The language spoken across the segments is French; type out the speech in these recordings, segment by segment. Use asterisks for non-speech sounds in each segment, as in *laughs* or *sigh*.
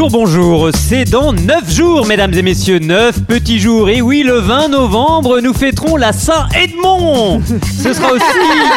Bonjour, bonjour. C'est dans 9 jours, mesdames et messieurs, 9 petits jours. Et oui, le 20 novembre, nous fêterons la Saint-Edmond. Ce sera aussi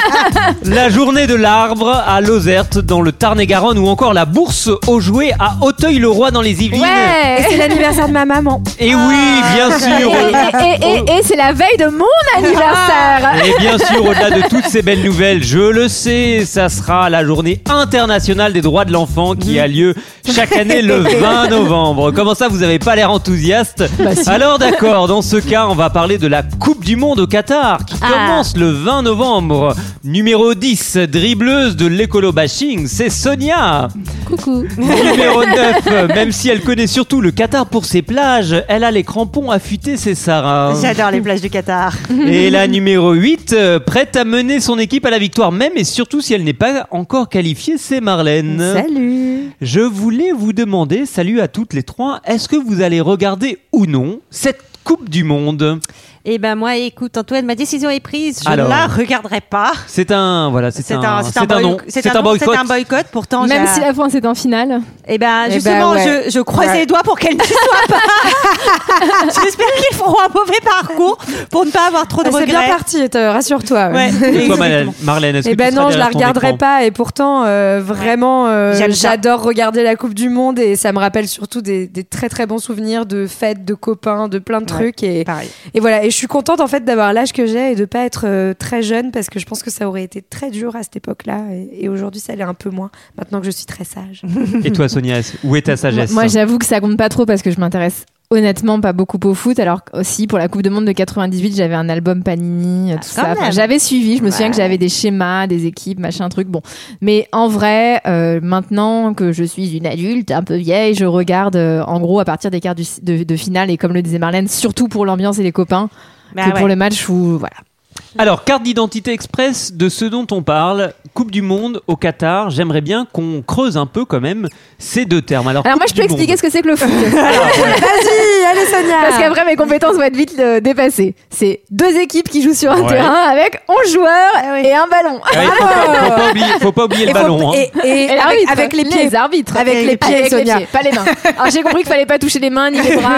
*laughs* la journée de l'arbre à Lozerte, dans le Tarn-et-Garonne, ou encore la bourse aux jouets à Auteuil-le-Roi, dans les Yvelines. Et c'est l'anniversaire de ma maman. Et oui, bien sûr. Et, et- et- et c'est la veille de mon anniversaire. Et bien sûr, au-delà de toutes ces belles nouvelles, je le sais, ça sera la journée internationale des droits de l'enfant qui a lieu chaque année le *laughs* 20 novembre. Comment ça, vous avez pas l'air enthousiaste Alors *laughs* d'accord, dans ce cas, on va parler de la Coupe du Monde au Qatar qui commence le 20 novembre. Numéro 10, dribbleuse de l'écolo-bashing, c'est Sonia. Coucou. Numéro *laughs* 9, même si elle connaît surtout le Qatar pour ses plages, elle a les crampons affûtés, c'est Sarah. J'adore les plages du Qatar. Et la numéro 8, euh, prête à mener son équipe à la victoire même et surtout si elle n'est pas encore qualifiée, c'est Marlène. Salut. Je voulais vous demander, salut à toutes les trois, est-ce que vous allez regarder ou non cette Coupe du Monde? Eh ben moi, écoute, Antoine, ma décision est prise. Je Alors. la regarderai pas. C'est un voilà, c'est un, un, c'est un boycott. C'est un boycott. Pourtant, Même si la fin c'est en finale. Eh ben Eh ben, justement, ouais. je, je croise Ouais. les doigts pour qu'elle n'y soit pas. *laughs* J'espère qu'ils feront un mauvais parcours pour ne pas avoir trop de C'est regrets. bien parti, te- rassure-toi. Ouais. *laughs* Et toi, Marlène, est-ce Eh que ben tu non, je la regarderai pas et pourtant euh, vraiment euh, j'adore regarder la Coupe du Monde et ça me rappelle surtout des, des très très bons souvenirs de fêtes, de copains, de plein de Ouais. trucs et, Pareil. et voilà et je suis contente en fait d'avoir l'âge que j'ai et de pas être euh, très jeune parce que je pense que ça aurait été très dur à cette époque-là et, et aujourd'hui ça l'est un peu moins maintenant que je suis très sage. Et toi, Sonia, où est ta sagesse Moi, j'avoue que ça compte pas trop parce que je m'intéresse honnêtement pas beaucoup au foot. Alors aussi pour la Coupe de Monde de 98, j'avais un album Panini, euh, tout quand ça. Enfin, j'avais suivi. Je me souviens que j'avais des schémas, des équipes, machin truc. Bon, mais en vrai, euh, maintenant que je suis une adulte, un peu vieille, je regarde euh, en gros à partir des quarts du- de, de finale et comme le disait Marlène, surtout pour l'ambiance et les copains Bah que ouais. pour le match où voilà. Alors, carte d'identité express de ce dont on parle, Coupe du Monde au Qatar. J'aimerais bien qu'on creuse un peu quand même ces deux termes. Alors, Alors moi, je peux expliquer Monde. ce que c'est que le foot. *laughs* *laughs* Vas-y, allez Sonia. Parce qu'après, mes compétences vont être vite euh, dépassées. C'est deux équipes qui jouent sur un Ouais. terrain avec 11 joueurs Ah et un ballon. Ouais, faut, pas, faut pas oublier, faut pas oublier le ballon. hein. et- et Et avec, les pieds. arbitres. Avec les pieds, Avec les Sonia. pieds, pas les mains. *laughs* Alors j'ai compris qu'il fallait pas toucher les mains ni les bras.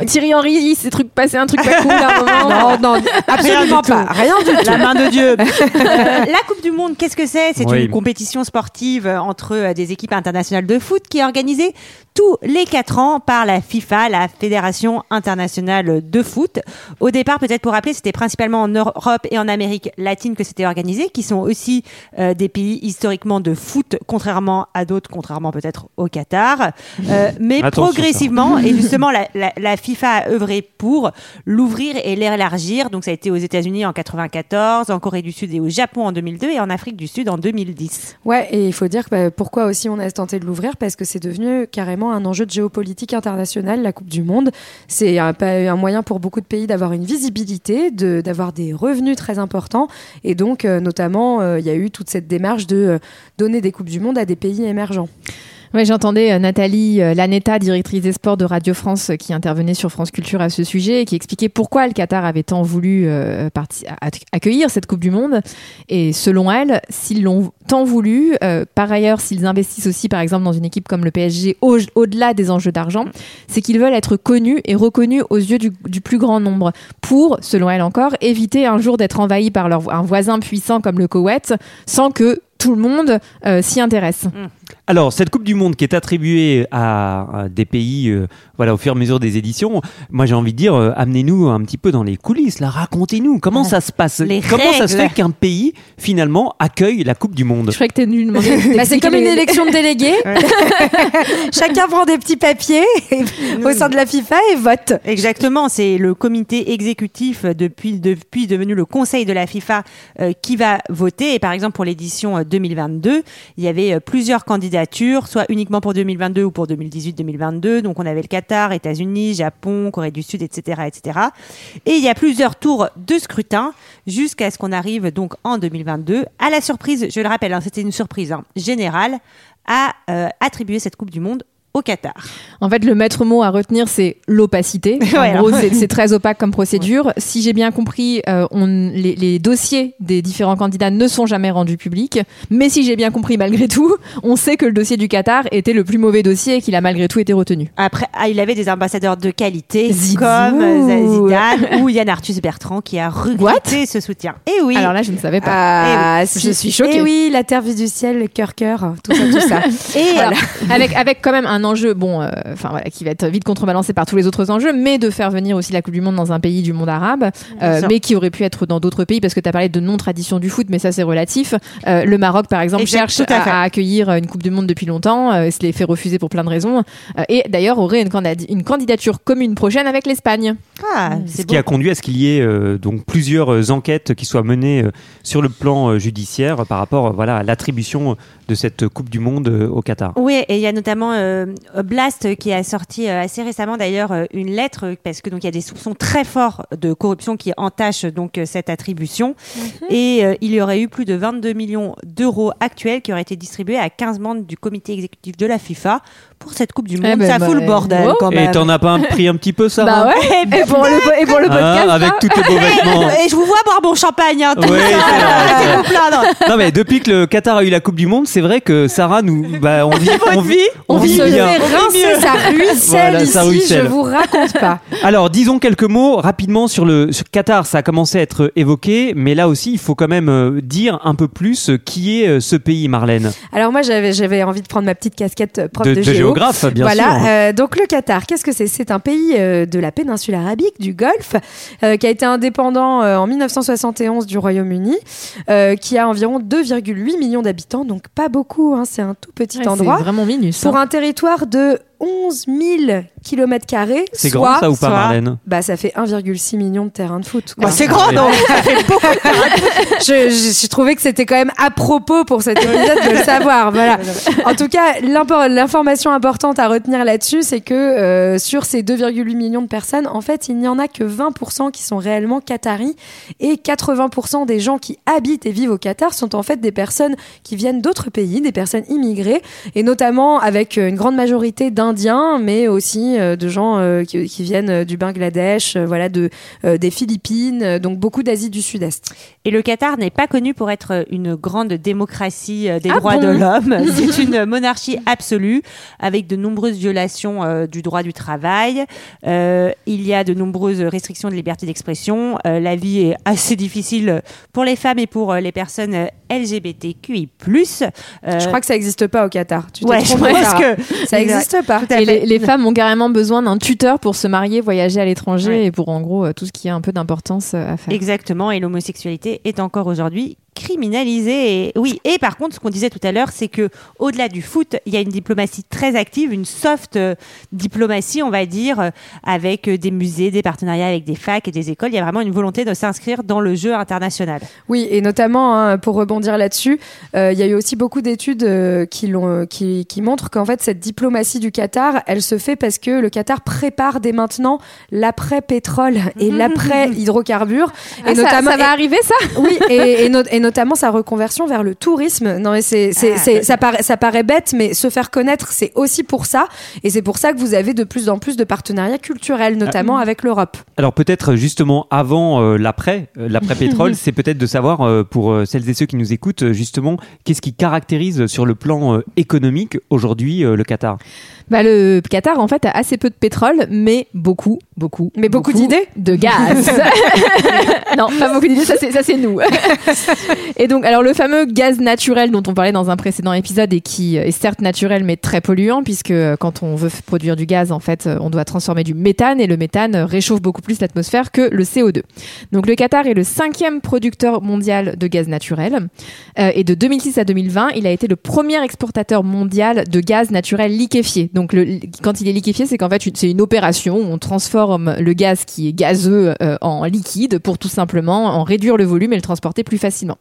Euh, Thierry Henry, c'est truc passé un truc pas cool à un moment. Non, non, absolument pas. Rien La main de Dieu. *laughs* Euh, la Coupe du Monde, qu'est-ce que c'est? C'est Oui. une compétition sportive entre euh, des équipes internationales de foot qui est organisée tous les quatre ans par la FIFA, la Fédération internationale de foot. Au départ, peut-être pour rappeler, c'était principalement en Europe et en Amérique latine que c'était organisé, qui sont aussi euh, des pays historiquement de foot, contrairement à d'autres, contrairement peut-être au Qatar. Euh, *laughs* mais Attention, progressivement, et justement, la, la- la FIFA a œuvré pour l'ouvrir et l'élargir. Donc, ça a été aux États-Unis en 94, en Corée du Sud et au Japon en 2002 et en Afrique du Sud en 2010. Ouais, et il faut dire que, bah, pourquoi aussi on a tenté de l'ouvrir? Parce que c'est devenu carrément un enjeu de géopolitique internationale, la Coupe du Monde. C'est un, moyen pour beaucoup de pays d'avoir une visibilité, d'avoir des revenus très importants. Et donc, euh, notamment, euh, il y a eu toute cette démarche de euh, donner des Coupes du Monde à des pays émergents. J'entendais euh, Nathalie euh, Lanetta, directrice des sports de Radio France, euh, qui intervenait sur France Culture à ce sujet et qui expliquait pourquoi le Qatar avait tant voulu accueillir cette Coupe du Monde. Et selon elle, s'ils l'ont tant voulu, par ailleurs, s'ils investissent aussi, par exemple, dans une équipe comme le PSG, au- au-delà des enjeux d'argent, c'est qu'ils veulent être connus et reconnus aux yeux du, plus grand nombre pour, selon elle encore, éviter un jour d'être envahis par leur, un voisin puissant comme le Koweït sans que tout le monde s'y intéresse. Alors, cette Coupe du Monde qui est attribuée à, à des pays, euh, voilà, au fur et à mesure des éditions, moi j'ai envie de dire, euh, amenez-nous un petit peu dans les coulisses, là, racontez-nous comment ça se passe, Les comment ça se fait qu'un pays finalement accueille la Coupe du Monde? Je croyais que tu dû demander. *laughs* Bah, c'est comme une élection de délégués. *laughs* *laughs* Chacun prend des petits papiers au sein de la FIFA et vote. Exactement, c'est le comité exécutif depuis, depuis devenu le conseil de la FIFA euh, qui va voter. Et par exemple, pour l'édition euh, 2022, il y avait plusieurs candidats soit uniquement pour 2022 ou pour 2018-2022. Donc on avait le Qatar, États-Unis, Japon, Corée du Sud, etc., etc. Et il y a plusieurs tours de scrutin jusqu'à ce qu'on arrive donc en 2022 à la surprise. Je le rappelle, hein, c'était une surprise hein, générale à euh, attribuer cette Coupe du Monde au Qatar. En fait, le maître mot à retenir, c'est l'opacité. *laughs* En Ouais, gros, c'est très opaque comme procédure. Si j'ai bien compris, euh, on, les, les dossiers des différents candidats ne sont jamais rendus publics. Mais si j'ai bien compris, malgré tout, on sait que le dossier du Qatar était le plus mauvais dossier et qu'il a malgré tout été retenu. Après, ah, il avait des ambassadeurs de qualité Zizou. comme euh, Zidane ou Yann Arthus Bertrand qui a regretté ce soutien. Et oui. Alors là, je ne savais pas. Ah, Je suis choquée. Et oui, la terre vue du ciel, cœur, cœur, tout ça, tout ça. *laughs* et Voilà. avec avec quand même un enjeu bon euh, enfin voilà qui va être vite contrebalancé par tous les autres enjeux mais de faire venir aussi la Coupe du monde dans un pays du monde arabe euh, mais qui aurait pu être dans d'autres pays parce que tu as parlé de non tradition du foot mais ça c'est relatif. Euh, le Maroc par exemple Exact, cherche à accueillir une Coupe du monde depuis longtemps se les fait refuser pour plein de raisons. Et d'ailleurs aurait une candidature commune prochaine avec l'Espagne ah, Ce c'est qui a conduit à ce qu'il y ait euh, donc plusieurs euh, enquêtes qui soient menées euh, sur le plan euh, judiciaire par rapport euh, voilà, à l'attribution de cette Coupe du Monde euh, au Qatar. Oui, et il y a notamment euh, Blast qui a sorti euh, assez récemment d'ailleurs une lettre parce que donc il y a des soupçons très forts de corruption qui entachent donc cette attribution. Et euh, il y aurait eu plus de 22 millions d'euros actuels qui auraient été distribués à 15 membres du comité exécutif de la FIFA pour cette Coupe du Monde. Eh ben, ça fout bah, le bordel oh. quand Et même. t'en as pas pris un petit peu ça bah ouais et pour le, et pour le podcast Hein, avec tous tes beaux vêtements. Et je vous vois boire mon champagne. Hein, vous plaindre. Non mais depuis que le Qatar a eu la Coupe du Monde, c'est vrai que Sarah nous, bah, on vit, on vit, on On vit se bien. rincer, ça ruisselle Voilà, ici, ça ruisselle. je vous raconte pas. Alors, disons quelques mots rapidement sur le sur Qatar. Ça a commencé à être évoqué, mais là aussi, il faut quand même euh, dire un peu plus euh, qui est euh, ce pays, Marlène, Alors moi, j'avais j'avais envie de prendre ma petite casquette prof de, de, de géo. Géographe, bien voilà, sûr. euh, donc le Qatar, qu'est-ce que c'est? C'est un pays euh, de la péninsule arabique, du Golfe, euh, qui a été indépendant euh, en 1971 du Royaume-Uni, euh, qui a environ 2,8 millions d'habitants, donc pas beaucoup, hein, c'est un tout petit Ouais, endroit. c'est vraiment minus Pour hein. un territoire de 11 000 km carrés, C'est grand ça ou pas, soit- Marlène bah, ça fait 1,6 million de terrains de foot. quoi. Bah, c'est grand, Ouais. donc. *laughs* je, je, je trouvais que c'était quand même à propos pour cet épisode de le savoir. Voilà. En tout cas, l'information importante à retenir là-dessus, c'est que euh, sur ces 2,8 millions de personnes, en fait, il n'y en a que 20% qui sont réellement qataris et 80% des gens qui habitent et vivent au Qatar sont en fait des personnes qui viennent d'autres pays, des personnes immigrées et notamment avec euh, une grande majorité d'Indiens, mais aussi euh, de gens euh, qui, qui viennent euh, du Bangladesh, voilà, de des Philippines, donc beaucoup d'Asie du Sud-Est. Et le Qatar n'est pas connu pour être une grande démocratie des Ah droits bon? de l'homme. *laughs* C'est une monarchie absolue avec de nombreuses violations euh, du droit du travail. Euh, il y a de nombreuses restrictions de liberté d'expression. Euh, la vie est assez difficile pour les femmes et pour les personnes LGBTQI+. Je crois que ça n'existe pas au Qatar. Tu ouais, je pense que ça n'existe pas. Et les, les femmes ont carrément besoin d'un tuteur pour se marier, voyager à l'étranger Ouais. et pour en gros euh, tout ce qui a un peu d'importance euh, à faire. Exactement, et l'homosexualité est encore aujourd'hui criminalisée. Et, oui, et par contre, ce qu'on disait tout à l'heure, c'est que au-delà du foot, il y a une diplomatie très active, une soft euh, diplomatie, on va dire, euh, avec euh, des musées, des partenariats avec des facs et des écoles. Il y a vraiment une volonté de s'inscrire dans le jeu international. Oui, et notamment hein, pour rebondir là-dessus, euh, il y a eu aussi beaucoup d'études qui, l'ont, qui, qui montrent qu'en fait cette diplomatie du Qatar, elle se fait parce que le Qatar prépare dès maintenant l'après pétrole et *laughs* l'après hydrocarbures, Ah, et ça, notamment ça va arriver ça? Oui, et, et, no- et notamment sa reconversion vers le tourisme. Non, mais c'est, c'est, Ah, c'est- ouais. ça, paraît, ça paraît bête, mais se faire connaître, c'est aussi pour ça. Et c'est pour ça que vous avez de plus en plus de partenariats culturels, notamment avec l'Europe. Alors peut-être justement avant euh, l'après, euh, l'après pétrole, *laughs* c'est peut-être de savoir euh, pour euh, celles et ceux qui nous écoutent euh, justement qu'est-ce qui caractérise sur le plan euh, économique aujourd'hui euh, le Qatar? Bah, Le Qatar en fait a assez peu de pétrole, mais beaucoup, beaucoup, Mais beaucoup d'idées de gaz. *laughs* non, pas beaucoup d'idées, ça c'est ça c'est nous. *laughs* et donc alors le fameux gaz naturel dont on parlait dans un précédent épisode et qui est certes naturel mais très polluant puisque euh, quand on veut produire du gaz en fait euh, on doit transformer du méthane et le méthane euh, réchauffe beaucoup plus l'atmosphère que le CO2. Donc le Qatar est le cinquième producteur mondial de gaz naturel Euh, et de 2006 à 2020 il a été le premier exportateur mondial de gaz naturel liquéfié. Donc le, quand il est liquéfié c'est qu'en fait c'est une opération où on transforme le gaz qui est gazeux euh, en liquide pour tout simplement en réduire le volume et le transporter plus facilement.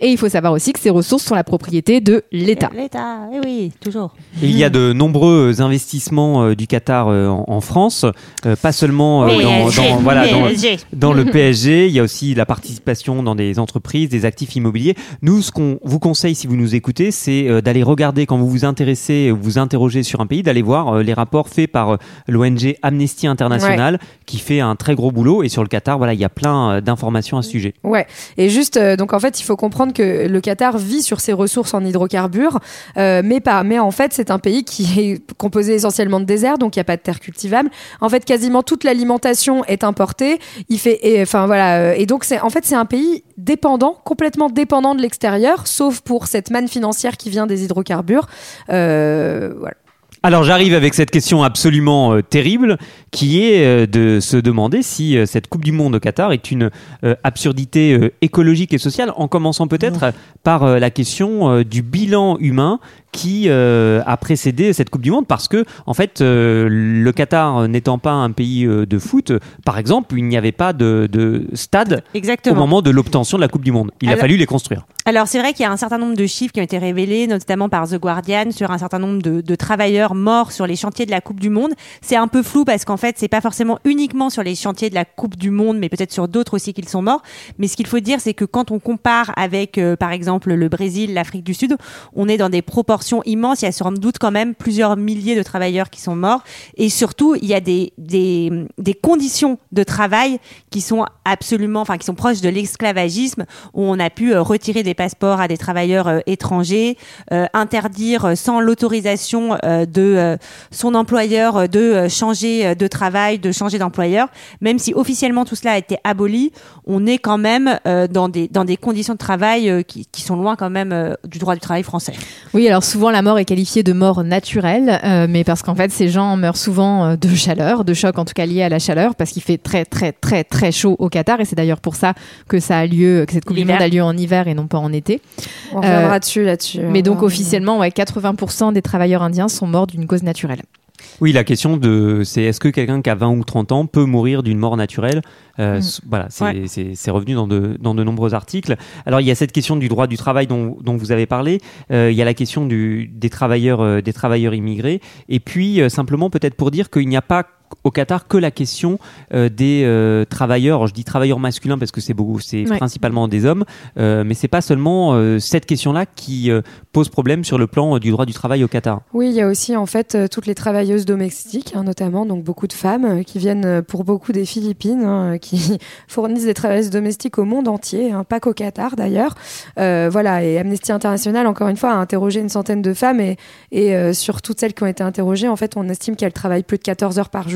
Et il faut savoir aussi que ces ressources sont la propriété de l'État. L'État, eh oui, toujours. Et il y a de nombreux investissements euh, du Qatar euh, en, en France, euh, pas seulement euh, dans, PSG, dans- voilà, dans, PSG. dans le PSG, il y a aussi la participation dans des entreprises, des actifs immobiliers. Nous, ce qu'on vous conseille si vous nous écoutez, c'est euh, d'aller regarder quand vous vous intéressez, vous vous interrogez sur un pays, d'aller voir euh, les rapports faits par euh, l'ONG Amnesty International, qui fait un très gros boulot. Et sur le Qatar, voilà, il y a plein euh, d'informations à ce sujet. Ouais. Et juste, euh, donc en fait, il faut comprendre que le Qatar vit sur ses ressources en hydrocarbures, euh, mais pas. Mais en fait, c'est un pays qui *laughs* est composé essentiellement de désert, donc il n'y a pas de terre cultivable. En fait, quasiment toute l'alimentation est importée. Il fait, et, enfin voilà. euh, Et donc c'est, en fait, c'est un pays dépendant, complètement dépendant de l'extérieur, sauf pour cette manne financière qui vient des hydrocarbures. Euh. Alors j'arrive avec cette question absolument terrible qui est euh, de se demander si euh, cette Coupe du Monde au Qatar est une euh, absurdité écologique et sociale, en commençant peut-être par la question du bilan humain qui euh, a précédé cette Coupe du Monde parce que en fait euh, le Qatar n'étant pas un pays euh, de foot, par exemple, il n'y avait pas de, de stade au moment de l'obtention de la Coupe du Monde. Il a Alors- fallu les construire. Alors c'est vrai qu'il y a un certain nombre de chiffres qui ont été révélés, notamment par The Guardian, sur un certain nombre de, de travailleurs morts sur les chantiers de la Coupe du Monde. C'est un peu flou parce qu'en fait c'est pas forcément uniquement sur les chantiers de la Coupe du Monde, mais peut-être sur d'autres aussi qu'ils sont morts. Mais ce qu'il faut dire, c'est que quand on compare avec, euh, par exemple, le Brésil, l'Afrique du Sud, on est dans des proportions immenses. Il y a sans doute quand même plusieurs milliers de travailleurs qui sont morts, et surtout il y a des des, conditions de travail qui sont absolument, enfin qui sont proches de l'esclavagisme, où on a pu euh, retirer des passeports à des travailleurs euh, étrangers, interdire sans l'autorisation de son employeur de changer de travail, de changer d'employeur. Même si officiellement tout cela a été aboli, on est quand même euh, dans des dans des conditions de travail euh, qui, qui sont loin quand même euh, du droit du travail français. Oui, alors souvent la mort est qualifiée de mort naturelle, euh, mais parce qu'en fait ces gens meurent souvent de chaleur, de choc en tout cas lié à la chaleur, parce qu'il fait très très très très chaud au Qatar, et c'est d'ailleurs pour ça que ça a lieu, que cette Coupe du. Monde a lieu en hiver et non pas en été. On reviendra Euh, dessus là-dessus. Mais donc officiellement, ouais, 80% des travailleurs indiens sont morts d'une cause naturelle. Oui, la question de c'est est-ce que quelqu'un qui a 20 ou 30 ans peut mourir d'une mort naturelle? Euh, Mm. Voilà, c'est Ouais. c'est- c'est revenu dans de, dans de nombreux articles. Alors il y a cette question du droit du travail dont, dont vous avez parlé. Euh, il y a la question du, des travailleurs euh, des travailleurs immigrés. Et puis euh, simplement peut-être pour dire qu'il n'y a pas au Qatar que la question euh, des euh, travailleurs. Alors, je dis travailleurs masculins parce que c'est beaucoup, c'est Ouais. principalement des hommes, euh, mais c'est pas seulement euh, cette question-là qui pose problème sur le plan du droit du travail au Qatar. Oui, il y a aussi en fait toutes les travailleuses domestiques, hein, notamment donc beaucoup de femmes qui viennent pour beaucoup des Philippines, hein, qui *laughs* fournissent des travailleuses domestiques au monde entier, hein, pas qu'au Qatar d'ailleurs. Voilà, et Amnesty International encore une fois a interrogé une centaine de femmes et, et sur toutes celles qui ont été interrogées, en fait, on estime qu'elles travaillent plus de 14 heures par jour.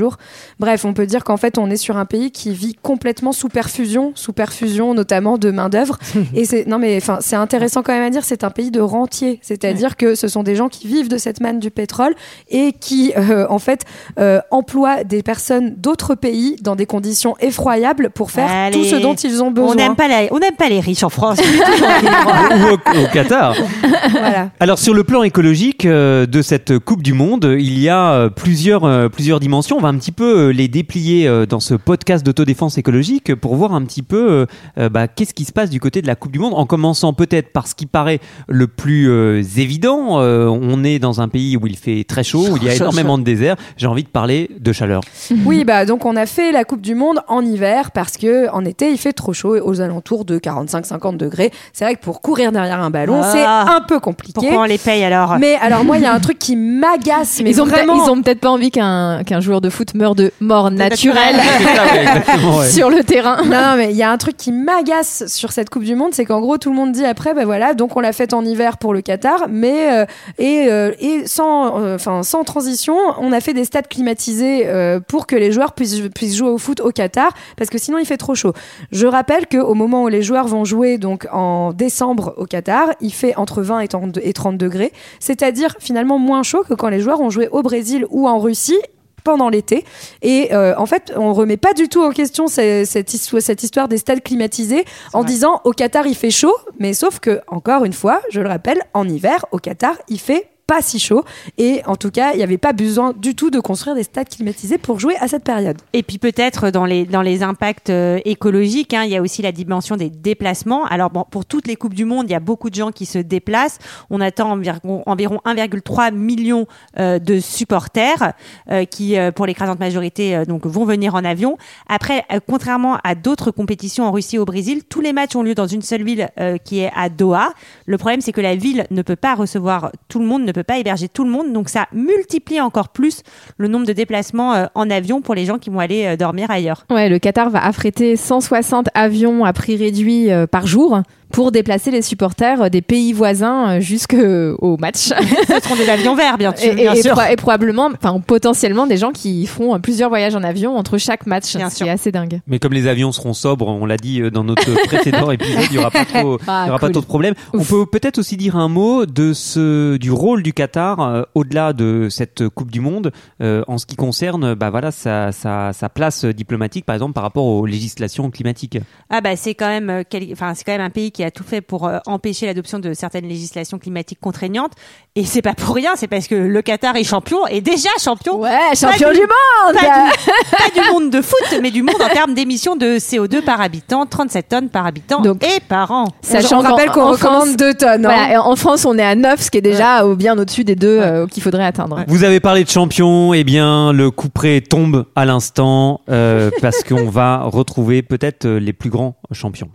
Bref, on peut dire qu'en fait, on est sur un pays qui vit complètement sous perfusion, sous perfusion notamment de main d'œuvre. *laughs* et c'est non mais enfin c'est intéressant quand même à dire, c'est un pays de rentiers, c'est-à-dire que ce sont des gens qui vivent de cette manne du pétrole et qui euh, en fait euh, emploient des personnes d'autres pays dans des conditions effroyables pour faire Allez. tout ce dont ils ont besoin. On n'aime pas, la- on n'aime pas les riches en France. *laughs* ou au, au Qatar. *laughs* voilà. Alors sur le plan écologique euh, de cette Coupe du Monde, il y a plusieurs euh, plusieurs dimensions. On va un petit peu euh, les déplier euh, dans ce podcast d'autodéfense écologique pour voir un petit peu euh, bah, qu'est-ce qui se passe du côté de la Coupe du Monde. En commençant peut-être par ce qui paraît le plus euh, évident. Euh, on est dans un pays où il fait très chaud, où il y a *laughs* énormément de désert. J'ai envie de parler de chaleur. Oui, bah donc on a fait la Coupe du Monde en hiver parce que en été il fait trop chaud aux alentours de 45-50 degrés. C'est vrai que pour courir derrière un ballon, Ah. c'est un peu compliqué. Pourquoi on les paye alors? Mais alors moi il y a un truc qui m'agace *laughs* mais ils ont peut-être- vraiment ils ont peut-être pas envie qu'un qu'un joueur de foot meure de mort naturelle *laughs* ouais, *laughs* sur le terrain. Non, non, mais il y a un truc qui m'agace sur cette Coupe du Monde, c'est qu'en gros tout le monde dit après, ben voilà, donc on l'a faite en hiver pour le Qatar, mais euh, et, euh, et sans, euh, enfin sans transition, on a fait des stades climatisés euh, pour que les joueurs puissent, puissent jouer au foot au Qatar, parce que sinon il fait trop chaud. Je rappelle que au moment où les joueurs vont jouer donc en décembre au Qatar, il fait entre 20 et 30 et 30 degrés, c'est-à-dire finalement moins chaud que quand les joueurs ont joué au Brésil ou en Russie pendant l'été. Et euh, en fait, on remet pas du tout en question ce- cette, histoire, cette histoire des stades climatisés en vrai. disant au Qatar il fait chaud, mais sauf que, encore une fois, je le rappelle, en hiver, au Qatar il fait pas si chaud. Et en tout cas, il n'y avait pas besoin du tout de construire des stades climatisés pour jouer à cette période. Et puis peut-être dans les, dans les impacts euh, écologiques, hein, il y a aussi la dimension des déplacements. Alors bon, pour toutes les Coupes du Monde, il y a beaucoup de gens qui se déplacent. On attend environ, environ 1,3 million euh, de supporters euh, qui, pour l'écrasante majorité, donc vont venir en avion. Après, contrairement à d'autres compétitions en Russie ou au Brésil, tous les matchs ont lieu dans une seule ville qui est à Doha. Le problème, c'est que la ville ne peut pas recevoir tout le monde, pas héberger tout le monde, donc ça multiplie encore plus le nombre de déplacements en avion pour les gens qui vont aller dormir ailleurs. Ouais, le Qatar va affréter 160 avions à prix réduit euh, par jour pour déplacer les supporters des pays voisins euh, jusqu'au match. *laughs* Ce seront des avions verts, bien, sûr. Et, probablement, enfin potentiellement des gens qui feront plusieurs voyages en avion entre chaque match. C'est assez dingue. Mais comme les avions seront sobres, on l'a dit euh, dans notre précédent *laughs* épisode, il n'y aura pas trop, ah, il y aura pas trop de problèmes. On peut peut-être aussi dire un mot de ce du rôle du Qatar euh, au-delà de cette Coupe du Monde en ce qui concerne, bah voilà, sa, sa, sa, place diplomatique, par exemple, par rapport aux législations climatiques. Ah bah c'est quand même, enfin c'est quand même un pays qui a tout fait pour euh, empêcher l'adoption de certaines législations climatiques contraignantes. Et c'est pas pour rien, c'est parce que le Qatar est champion, et déjà champion. Ouais, champion du, monde pas du, monde de foot, mais du monde en termes d'émissions de CO2 par habitant, 37 tonnes par habitant et par an. Sachant on rappelle qu'on recommande 2 tonnes. Hein. en France, on est à 9, ce qui est déjà bien au-dessus des deux euh, qu'il faudrait atteindre. Vous avez parlé de champion, et eh bien le coup près tombe à l'instant euh, parce qu'on *laughs* va retrouver peut-être les plus grands champions.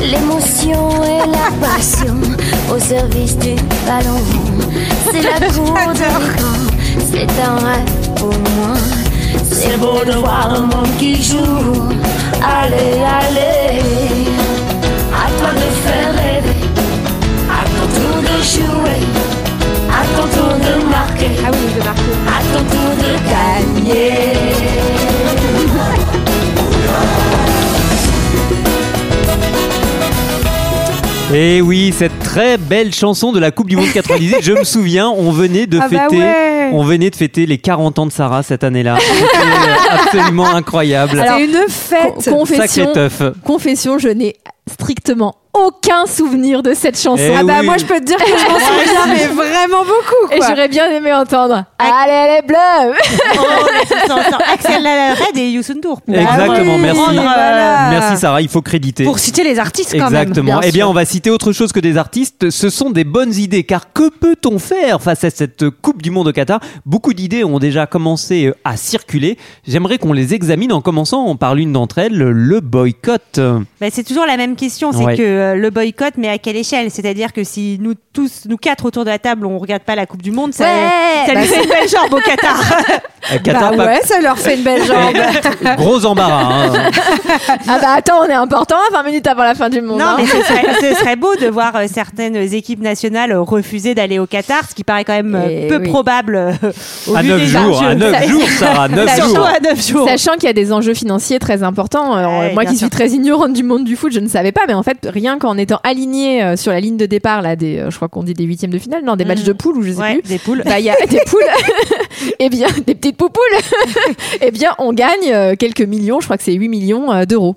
L'émotion et la *laughs* passion au service du ballon. C'est la *laughs* cour de c'est un rêve pour moi. C'est beau de voir le monde qui joue. Allez, allez, Et oui, cette très belle chanson de la Coupe du Monde 98, je me souviens, on venait de ah bah fêter, on venait de fêter les 40 ans de Sarah cette année-là. C'était euh, absolument incroyable. C'est une fête. confession, confession, je n'ai strictement aucun souvenir de cette chanson. Eh ah bah moi je peux te dire que je m'en *laughs* souviens mais vraiment beaucoup quoi. Et j'aurais bien aimé entendre Allez elle est bleue oh, *laughs* Axel Red et Youssou N'Dour. Exactement, merci. Merci Sarah, il faut créditer. Pour citer les artistes quand même. Exactement. Eh bien on va citer autre chose que des artistes, ce sont des bonnes idées car que peut-on faire face à cette Coupe du monde au Qatar? Beaucoup d'idées ont déjà commencé euh, à circuler. J'aimerais qu'on les examine en commençant par l'une d'entre elles, le boycott. Bah, c'est toujours la même question, c'est que euh, le boycott, mais à quelle échelle? C'est-à-dire que si nous tous, nous quatre autour de la table, on regarde pas la Coupe du Monde, ça, ça lui bah, fait une belle jambe au Qatar. *laughs* Qatar bah ouais, ça leur fait une belle jambe. *laughs* Gros embarras. Hein. *laughs* ah bah attends, on est important, 20 minutes avant la fin du monde. Non, hein. mais ce serait, beau de voir euh, certaines équipes nationales refuser d'aller au Qatar, ce qui paraît quand même euh, peu probable. à 9 jours, à 9 jours, Sarah, 9 jours. À 9 jours. Sachant qu'il y a des enjeux financiers très importants. moi qui suis très ignorante du monde du foot, je ne savais pas, mais en fait, rien qu'en étant aligné euh, sur la ligne de départ, là, des, euh, je crois qu'on dit des huitièmes de finale, non, des matchs mm. de poule ou je sais plus. Des poules. Bah, il y a des *laughs* poules. et *laughs* eh bien, des petites poupoules. et *laughs* eh bien, on gagne euh, quelques millions, je crois que c'est 8 millions d'euros.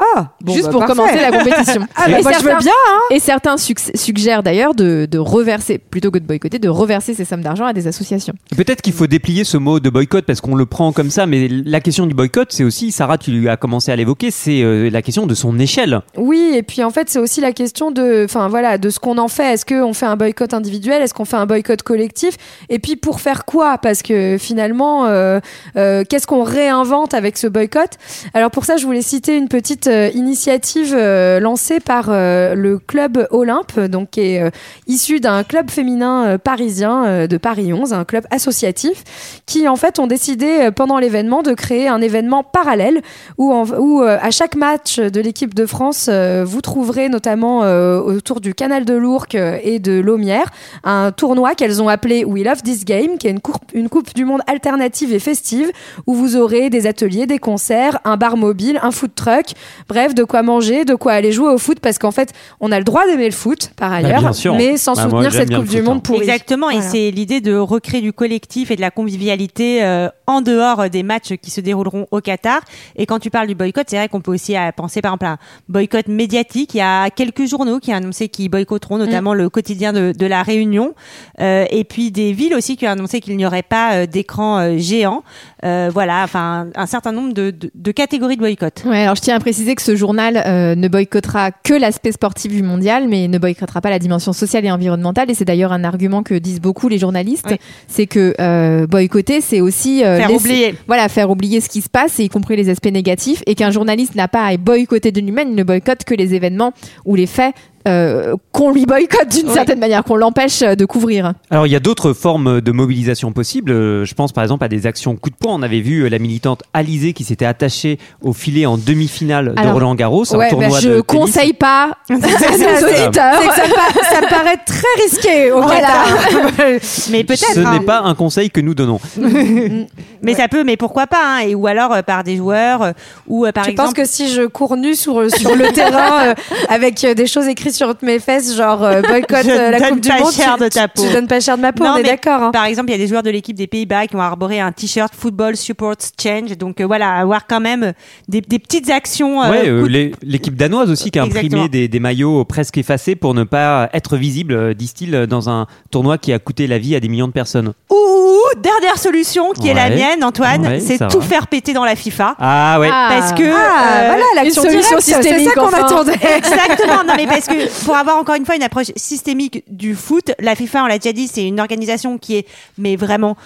Ah, juste bah, pour commencer la compétition. *laughs* ah, bah, et, certains, je veux bien, hein. et certains suggèrent d'ailleurs de, de, reverser, plutôt que de boycotter, de reverser ces sommes d'argent à des associations. Peut-être qu'il faut déplier ce mot de boycott parce qu'on le prend comme ça, mais la question du boycott, c'est aussi, Sarah, tu as commencé à l'évoquer, c'est euh, la question de son échelle. Oui, et puis en fait, c'est aussi la question de, enfin voilà, de ce qu'on en fait. Est-ce qu'on fait un boycott individuel? Est-ce qu'on fait un boycott collectif? Et puis pour faire quoi? Parce que finalement, euh, euh, qu'est-ce qu'on réinvente avec ce boycott? Alors pour ça, je voulais citer une petite initiative euh, lancée par euh, le club Olympe, donc qui est euh, issu d'un club féminin parisien de Paris 11, un club associatif, qui en fait ont décidé pendant l'événement de créer un événement parallèle où, à chaque match de l'équipe de France, vous trouverez notamment autour du canal de l'Ourcq et de Lomière un tournoi qu'elles ont appelé We Love This Game, qui est une une coupe du monde alternative et festive où vous aurez des ateliers, des concerts, un bar mobile, un food truck, bref, de quoi manger, de quoi aller jouer au foot, parce qu'en fait, on a le droit d'aimer le foot par ailleurs, bien sûr. mais sans Bah, soutenir cette Coupe du foot, Monde hein. pourrie. Exactement, et c'est l'idée de recréer du collectif et de la convivialité euh, en dehors des matchs qui se dérouleront au Qatar. Et quand tu parles du boycott, c'est vrai qu'on peut aussi euh, penser par exemple à un boycott médiatique. Il y a quelques journaux qui ont annoncé qu'ils boycotteront, notamment le quotidien de, de la Réunion, Euh, et puis des villes aussi qui ont annoncé qu'il n'y aurait pas euh, d'écran euh, géant. Euh, voilà, enfin un certain nombre de, de- de catégories de boycott. Ouais, alors je tiens à préciser que ce journal euh, ne boycottera que l'aspect sportif du mondial, mais ne boycottera pas la dimension sociale et environnementale. Et c'est d'ailleurs un argument que disent beaucoup les journalistes, Oui. c'est que euh, boycotter, c'est aussi euh, Faire laisser- oublier. voilà, faire oublier ce qui se passe, y compris les aspects négatifs, et qu'un journaliste n'a pas à boycotter de lui-même, il ne boycotte que les événements ou les faits euh, qu'on lui boycotte d'une Oui. certaine manière, qu'on l'empêche euh, de couvrir. Alors il y a d'autres formes de mobilisation possibles. Euh, Je pense par exemple à des actions coup de poing. On avait vu la militante Alizée qui s'était attachée au filet en demi-finale de Roland Garros, un ouais, tournoi bah, Je de tennis. conseille pas *laughs* à nos auditeurs. ça, me pa- ça me paraît très risqué au Voilà. Qatar. *laughs* Mais peut-être. Ce hein. n'est pas un conseil que nous donnons. *laughs* Mais ça peut, mais pourquoi pas hein, Et ou alors euh, par des joueurs, euh, ou euh, par Je exemple. pense que si je cours nu sur, sur le terrain euh, avec euh, des choses écrites sur mes fesses, genre euh, boycott Je euh, la Coupe du pas Monde, cher tu, de ta peau. tu donnes pas cher de ma peau, Non, on est mais d'accord. hein. Par exemple, il y a des joueurs de l'équipe des Pays-Bas qui ont arboré un t-shirt Football Supports Change. Donc euh, voilà, avoir quand même des, des petites actions. euh, Ouais, euh, l'équipe danoise aussi qui a imprimé des, des maillots presque effacés pour ne pas être visible, disent-ils, dans un tournoi qui a coûté la vie à des millions de personnes. Ou, ou, dernière solution qui est la mienne, Antoine, Ouais, c'est tout va. faire péter dans la FIFA. Ah ouais. Ah. Parce que Ah, euh, voilà l'action une solution directe, c'est systémique, ça qu'on enfin. attendait. *laughs* Exactement, non mais parce que pour avoir encore une fois une approche systémique du foot, la FIFA, on l'a déjà dit, c'est une organisation qui est mais vraiment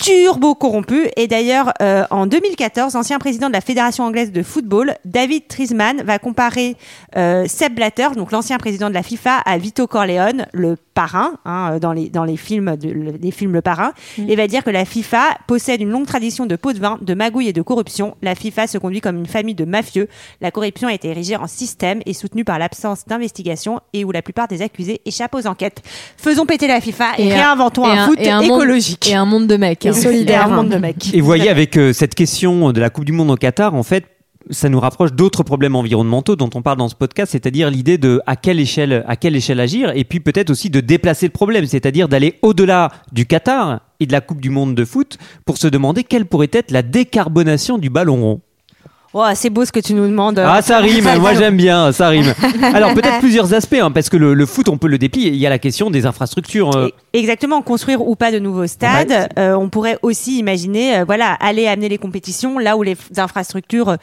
turbo corrompue. Et d'ailleurs, euh, en 2014, l'ancien président de la Fédération anglaise de football, David Trisman, va comparer euh, Sepp Blatter, donc l'ancien président de la FIFA, à Vito Corleone, le parrain hein, dans les dans les films de, le- les films Le Parrain, et va dire que la FIFA possède une longue tradition de pots de vin, de magouille et de corruption. La FIFA se conduit comme une famille de mafieux. La corruption a été érigée en système et soutenue par l'absence d'investigation et où la plupart des accusés échappent aux enquêtes. Faisons péter la FIFA et, réinventons un, foot et un monde- écologique. et un monde de mecs. Et hein. solidaire. Et un monde de mecs. Et vous voyez, avec euh, cette question de la Coupe du Monde au Qatar, en fait, ça nous rapproche d'autres problèmes environnementaux dont on parle dans ce podcast, c'est-à-dire l'idée de à quelle échelle, à quelle échelle agir, et puis peut-être aussi de déplacer le problème, c'est-à-dire d'aller au-delà du Qatar et de la Coupe du Monde de foot pour se demander quelle pourrait être la décarbonation du ballon rond. Oh, c'est beau ce que tu nous demandes. Ah, ça rime, moi j'aime bien, ça rime. *laughs* Alors peut-être plusieurs aspects, hein, parce que le, le foot, on peut le déplier. Il y a la question des infrastructures. euh, Exactement, construire ou pas de nouveaux stades. Ouais. Euh, on pourrait aussi imaginer, euh, voilà, aller amener les compétitions là où les infrastructures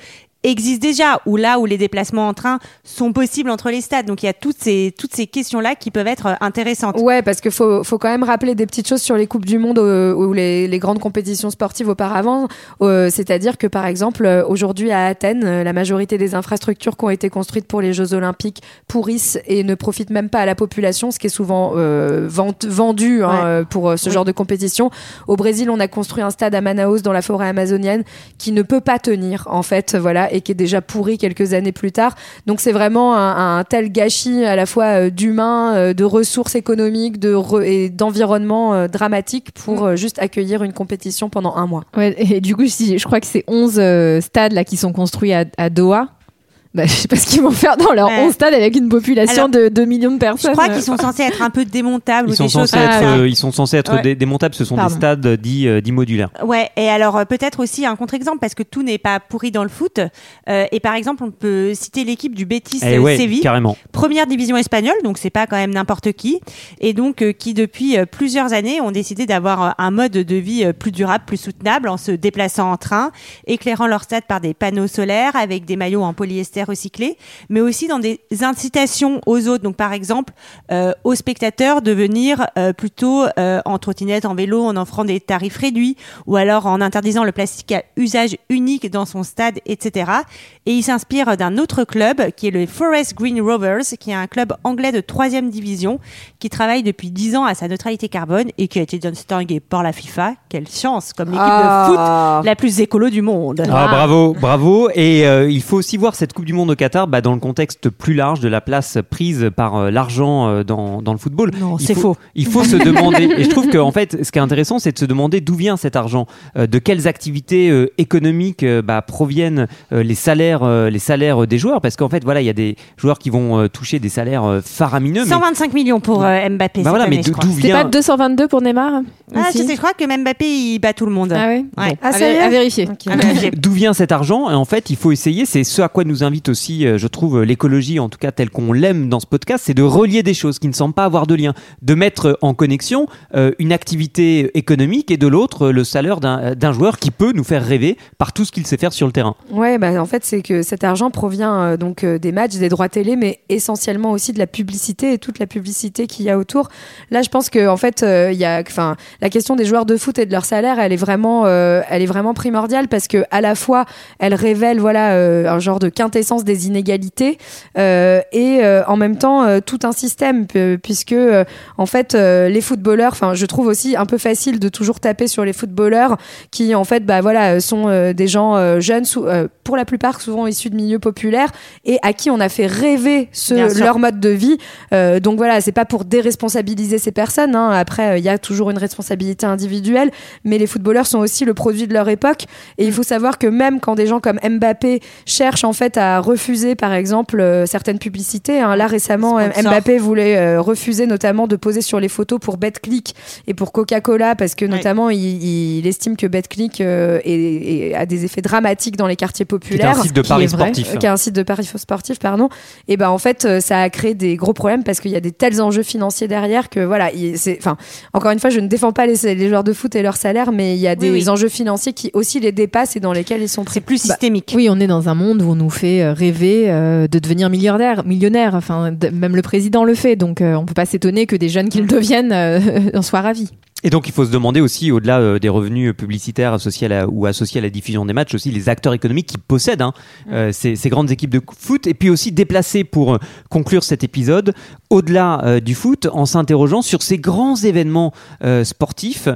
existent déjà, ou là où les déplacements en train sont possibles entre les stades. Donc il y a toutes ces toutes ces questions là qui peuvent être euh, intéressantes. Ouais, parce qu'il faut, faut quand même rappeler des petites choses sur les Coupes du Monde euh, ou les, les grandes compétitions sportives auparavant. Euh, C'est-à-dire que, par exemple, aujourd'hui à Athènes, la majorité des infrastructures qui ont été construites pour les Jeux Olympiques pourrissent et ne profitent même pas à la population, ce qui est souvent euh, vend- vendu hein, Ouais. pour ce Oui. genre de compétition. Au Brésil, on a construit un stade à Manaus dans la forêt amazonienne qui ne peut pas tenir, en fait, voilà, et qui est déjà pourri quelques années plus tard. Donc c'est vraiment un, tel gâchis à la fois euh, d'humains, euh, de ressources économiques, de et d'environnement euh, dramatique pour juste accueillir une compétition pendant un mois. Et du coup, je crois que c'est 11 euh, stades là qui sont construits à, à Doha. Bah, je sais pas ce qu'ils vont faire dans leurs Ouais. 11 stades avec une population Alors, de 2 millions de Je personnes. crois qu'ils sont censés être un peu démontables Ils ou sont, des choses censés comme être, euh, ils sont censés être Ouais. dé- démontables, ce sont Pardon. des stades dits, euh, dits modulaires. Ouais, et alors euh, peut-être aussi un contre-exemple parce que tout n'est pas pourri dans le foot. Euh, et par exemple, on peut citer l'équipe du Betis Eh euh, ouais, Séville. carrément. première division espagnole, donc c'est pas quand même n'importe qui, et donc euh, qui depuis euh, plusieurs années ont décidé d'avoir euh, un mode de vie euh, plus durable, plus soutenable en se déplaçant en train, éclairant leur stade par des panneaux solaires avec des maillots en polyester recyclé, mais aussi dans des incitations aux autres, donc par exemple euh, aux spectateurs de venir euh, plutôt euh, en trottinette, en vélo, en offrant des tarifs réduits, ou alors en interdisant le plastique à usage unique dans son stade, etc. Et il s'inspire d'un autre club qui est le Forest Green Rovers, qui est un club anglais de troisième division qui travaille depuis 10 ans à sa neutralité carbone et qui a été distingué par la FIFA. Quelle chance comme l'équipe de foot la plus écolo du monde. Ah, bravo, bravo. Et euh, il faut aussi voir cette Coupe du Monde au Qatar, bah, dans le contexte plus large de la place prise par euh, l'argent euh, dans, dans le football. Non, il c'est faut- faux. Il faut se *laughs* demander, et je trouve que en fait, ce qui est intéressant, c'est de se demander d'où vient cet argent, euh, de quelles activités euh, économiques euh, bah, proviennent euh, les salaires, euh, les salaires des joueurs, parce qu'en fait, voilà, il y a des joueurs qui vont euh, toucher des salaires euh, faramineux. mais- 125 millions pour euh, Mbappé. Bah voilà, cette mais année, je d'où vient pas 222 pour Neymar Ah, je sais, je crois que Mbappé, il bat tout le monde. Ah ouais, Ouais. Bon, Ah, à, à vérifier. D'où vient cet argent Et en fait, il faut essayer, c'est ce à quoi nous invite aussi, euh, je trouve, euh, l'écologie, en tout cas telle qu'on l'aime dans ce podcast, c'est de relier des choses qui ne semblent pas avoir de lien, de mettre en connexion euh, une activité économique et de l'autre euh, le salaire d'un euh, joueur qui peut nous faire rêver par tout ce qu'il sait faire sur le terrain. Ouais, bah, en fait, c'est que cet argent provient euh, donc euh, des matchs, des droits télé, mais essentiellement aussi de la publicité et toute la publicité qu'il y a autour. Là, je pense que en fait, euh, il y a, la question des joueurs de foot et de leur salaire, elle est vraiment, euh, elle est vraiment primordiale parce que à la fois, elle révèle, voilà, euh, un genre de quintessence des inégalités euh, et euh, en même temps euh, tout un système pu- puisque en fait, les footballeurs, enfin, je trouve aussi un peu facile de toujours taper sur les footballeurs qui en fait bah voilà sont des gens jeunes pour la plupart souvent issus de milieux populaires et à qui on a fait rêver ce, leur mode de vie Euh, donc voilà c'est pas pour déresponsabiliser ces personnes hein. après il y a toujours une responsabilité individuelle mais les footballeurs sont aussi le produit de leur époque et il faut savoir que même quand des gens comme Mbappé cherchent en fait à refuser par exemple euh, certaines publicités hein, là récemment Sponsor. Mbappé voulait euh, refuser notamment de poser sur les photos pour BetClick et pour Coca-Cola parce que Ouais. notamment il, il estime que BetClick euh, est- est- a des effets dramatiques dans les quartiers Qui est un populaires. site de qui paris sportif. euh, qui est un site de paris sportif, pardon. Et ben en fait, euh, ça a créé des gros problèmes parce qu'il y a des tels enjeux financiers derrière que voilà, c'est, enfin, encore une fois, je ne défends pas les, les joueurs de foot et leur salaire, mais il y a des oui. enjeux financiers qui aussi les dépassent et dans lesquels ils sont pris. C'est plus Bah, systémique. Oui, on est dans un monde où on nous fait euh, rêver euh, de devenir milliardaire, millionnaire. Enfin, même le président le fait, donc euh, on peut pas s'étonner que des jeunes qui le deviennent euh, *laughs* en soient ravis. Et donc il faut se demander aussi, au-delà euh, des revenus publicitaires associés à la, ou associés à la diffusion des matchs, aussi les acteurs économiques qui possèdent hein, euh, ces, ces grandes équipes de foot, et puis aussi déplacer pour euh, conclure cet épisode, au-delà du foot, en s'interrogeant sur ces grands événements sportifs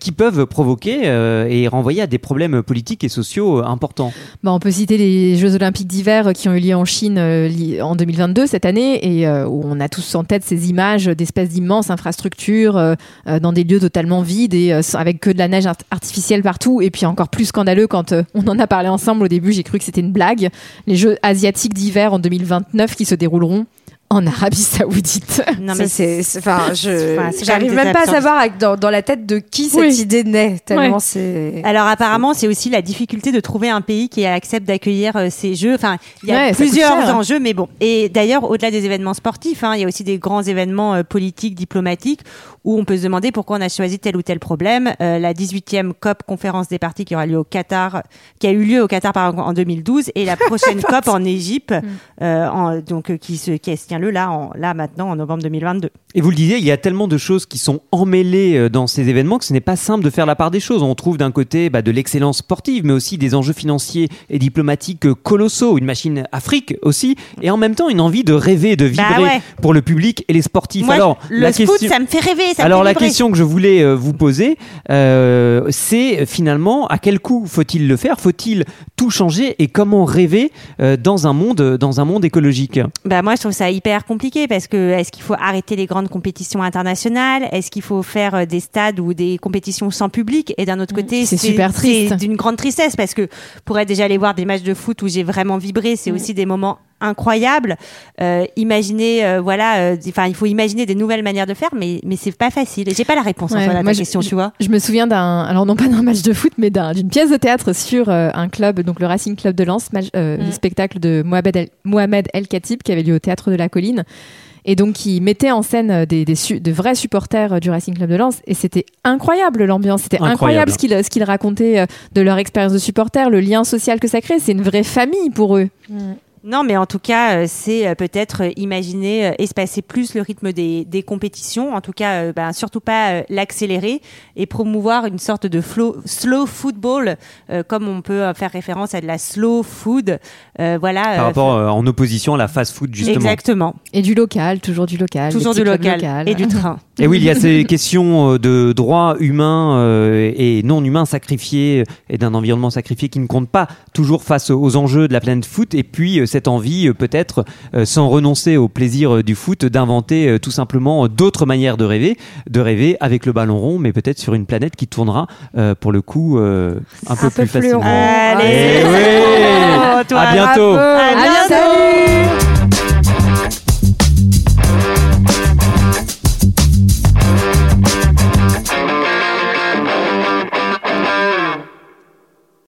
qui peuvent provoquer et renvoyer à des problèmes politiques et sociaux importants. Bah, on peut citer les Jeux Olympiques d'hiver qui ont eu lieu en Chine en 2022 cette année et où on a tous en tête ces images d'espèces d'immenses infrastructures dans des lieux totalement vides et euh, avec que de la neige art- artificielle partout. Et puis encore plus scandaleux quand euh, on en a parlé ensemble au début. J'ai cru que c'était une blague. Les Jeux asiatiques d'hiver en 2029 qui se dérouleront en Arabie Saoudite. Non, mais c'est, c'est- enfin, je, Enfin, j'arrive même pas à des savoir dans, dans la tête de qui cette Oui. idée naît. Tellement c'est. Alors apparemment, c'est aussi la difficulté de trouver un pays qui accepte d'accueillir euh, ces jeux. Enfin, il y a Ouais, plusieurs cher. enjeux, mais bon. Et d'ailleurs, au-delà des événements sportifs, hein, il y a aussi des grands événements euh, politiques, diplomatiques, où on peut se demander pourquoi on a choisi tel ou tel problème. Euh, la 18e COP, conférence des partis, qui aura lieu au Qatar, qui a eu lieu au Qatar par exemple, en 2012, et la prochaine *laughs* COP en Égypte, euh, en- donc euh, qui se qui le là, en, là maintenant en novembre 2022. Et vous le disiez, il y a tellement de choses qui sont emmêlées euh, dans ces événements que ce n'est pas simple de faire la part des choses. On trouve d'un côté bah, de l'excellence sportive, mais aussi des enjeux financiers et diplomatiques euh, colossaux, une machine Afrique aussi, et en même temps une envie de rêver, de vibrer Bah ouais. pour le public et les sportifs. Moi, Alors, le la foot, question... ça me fait rêver. Ça me Alors fait la vibrer. question que je voulais euh, vous poser, euh, c'est finalement à quel coup faut-il le faire? Faut-il tout changer et comment rêver euh, dans un monde dans un monde écologique? Bah moi je trouve ça hyper compliqué parce que est-ce qu'il faut arrêter les grandes compétitions internationales? Est-ce qu'il faut faire euh, des stades ou des compétitions sans public? Et d'un autre côté, c'est super triste. D'une grande tristesse parce que pour être déjà aller voir des matchs de foot où j'ai vraiment vibré, c'est aussi des moments incroyables. Euh, imaginer, euh, voilà, euh, enfin il faut imaginer des nouvelles manières de faire, mais mais c'est pas facile. Et j'ai pas la réponse Ouais, en soi à ta je- question, tu vois. Je me souviens d'un, alors non pas d'un match de foot, mais d'un- d'une pièce de théâtre sur euh, un club, donc le Racing Club de Lens, match- euh, Mm. le spectacle de Mohamed El, Mohamed El Khatib qui avait lieu au théâtre de la Colline. Et donc, qui mettait en scène des, des su- de vrais supporters du Racing Club de Lens. Et c'était incroyable l'ambiance. C'était Incroyable. incroyable, ce qu'ils racontaient de leur expérience de supporter, le lien social que ça crée. C'est une vraie famille pour eux. Non, mais en tout cas, euh, c'est euh, peut-être euh, imaginer espacer plus le rythme des, des compétitions, en tout cas, ben, surtout pas l'accélérer et promouvoir une sorte de flow- slow football, euh, comme on peut faire référence à de la slow food. euh, voilà. par euh, rapport euh, en opposition à la fast-food justement Exactement. Et du local, toujours du local. Toujours du local et du train. *laughs* Et oui, il y a ces *laughs* questions de droits humains euh, et non humains sacrifiés et d'un environnement sacrifié qui ne compte pas toujours face aux enjeux de la planète foot. Et puis euh, cette cette envie, euh, peut-être euh, sans renoncer au plaisir euh, du foot, d'inventer tout simplement d'autres manières de rêver, de rêver avec le ballon rond, mais peut-être sur une planète qui tournera pour le coup un, peu plus plus facilement. Allez, Eh oui. toi. À bientôt. À À bientôt. bientôt.